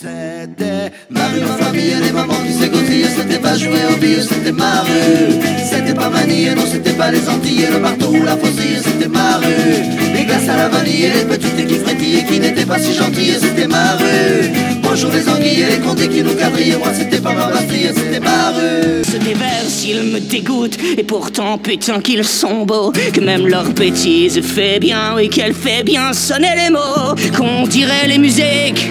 C'était ma rue, ma famille, les mamans qui s'égoutillaient, c'était pas jouer au billes, c'était ma rue. C'était pas vanille, non, c'était pas les Antilles, le marteau ou la faucille, c'était ma rue. Les glaces à la vanille les petites qui frétillaient, qui n'étaient pas si gentilles, c'était ma rue. Bonjour les anguilles les condés qui nous quadrillaient, moi c'était pas ma bastille, c'était ma rue. Ce vers, ils me dégoûtent, et pourtant putain qu'ils sont beaux, que même leur bêtise fait bien, oui qu'elle fait bien sonner les mots, qu'on dirait les musiques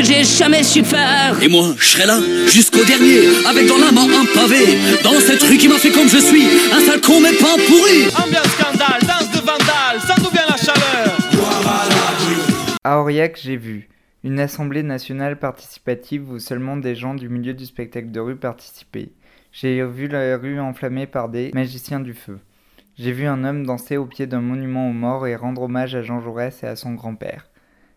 que j'ai jamais su faire. Et moi, je serai là jusqu'au dernier, avec dans la main un pavé, dans cette rue qui m'a fait comme je suis, un sale con mais pas pourri. Ambiance scandale, danse de vandale, ça nous vient la chaleur. À Aurillac, j'ai vu une assemblée nationale participative où seulement des gens du milieu du spectacle de rue participaient. J'ai vu la rue enflammée par des magiciens du feu. J'ai vu un homme danser au pied d'un monument aux morts et rendre hommage à Jean Jaurès et à son grand-père.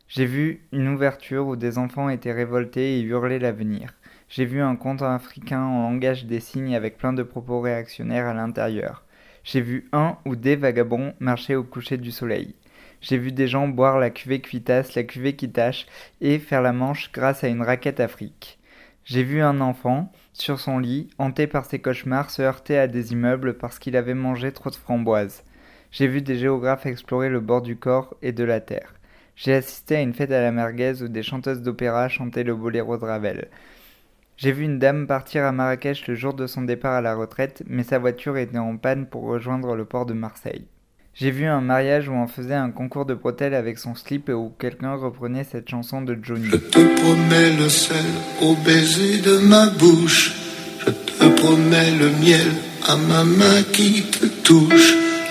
J'ai vu une ouverture où des enfants étaient révoltés et hurlaient l'avenir. J'ai vu un conte africain en langage des signes avec plein de propos réactionnaires à l'intérieur. J'ai vu un ou des vagabonds marcher au coucher du soleil. J'ai vu des gens boire la cuvée cuitasse, la cuvée qui tâche, et faire la manche grâce à une raquette afrique. J'ai vu un enfant, sur son lit, hanté par ses cauchemars, se heurter à des immeubles parce qu'il avait mangé trop de framboises. J'ai vu des géographes explorer le bord du corps et de la terre. J'ai assisté à une fête à la merguez où des chanteuses d'opéra chantaient le boléro de Ravel. J'ai vu une dame partir à Marrakech le jour de son départ à la retraite, mais sa voiture était en panne pour rejoindre le port de Marseille. J'ai vu un mariage où on faisait un concours de bretelles avec son slip et où quelqu'un reprenait cette chanson de Johnny. Je te promets le sel au baiser de ma bouche. Je te promets le miel à ma main qui te touche.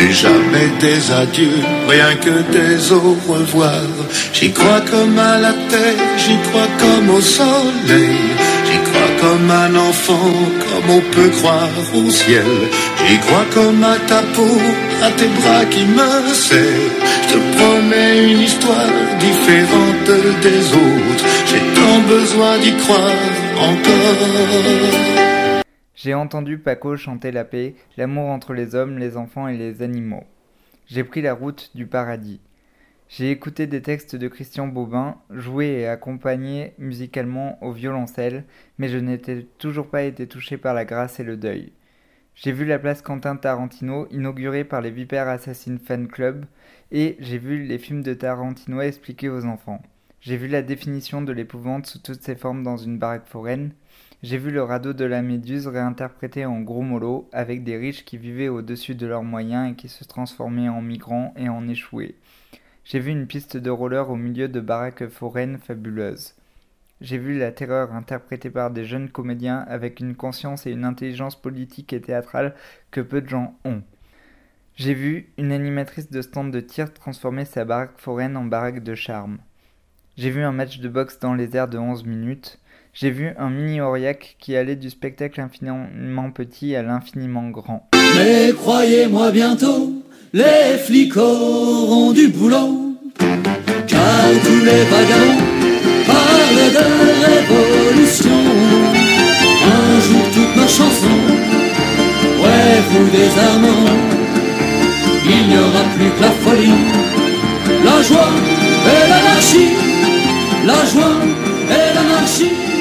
Et jamais des adieux, rien que des au revoir. J'y crois comme à la terre, j'y crois comme au soleil. J'y crois comme un enfant, comme on peut croire au ciel. J'y crois comme à ta peau, à tes bras qui me serrent. Je te promets une histoire différente des autres. J'ai tant besoin d'y croire encore. J'ai entendu Paco chanter la paix, l'amour entre les hommes, les enfants et les animaux. J'ai pris la route du paradis. J'ai écouté des textes de Christian Bobin, joué et accompagné musicalement au violoncelle, mais je n'étais toujours pas été touché par la grâce et le deuil. J'ai vu la place Quentin Tarantino inaugurée par les Vipères Assassins Fan Club, et j'ai vu les films de Tarantino expliqués aux enfants. J'ai vu la définition de l'épouvante sous toutes ses formes dans une baraque foraine, j'ai vu le radeau de la Méduse réinterprété en gros mollo, avec des riches qui vivaient au-dessus de leurs moyens et qui se transformaient en migrants et en échoués. J'ai vu une piste de roller au milieu de baraques foraines fabuleuses. J'ai vu la terreur interprétée par des jeunes comédiens avec une conscience et une intelligence politique et théâtrale que peu de gens ont. J'ai vu une animatrice de stand de tir transformer sa baraque foraine en baraque de charme. J'ai vu un match de boxe dans les airs de 11 minutes. J'ai vu un mini Aurillac qui allait du spectacle infiniment petit à l'infiniment grand. Mais croyez-moi bientôt, les flics auront du boulot, car tous les vagabonds parlent de révolution. Un jour toute ma chanson, ouais vous des amants, il n'y aura plus que la folie, la joie et l'anarchie, la joie et l'anarchie.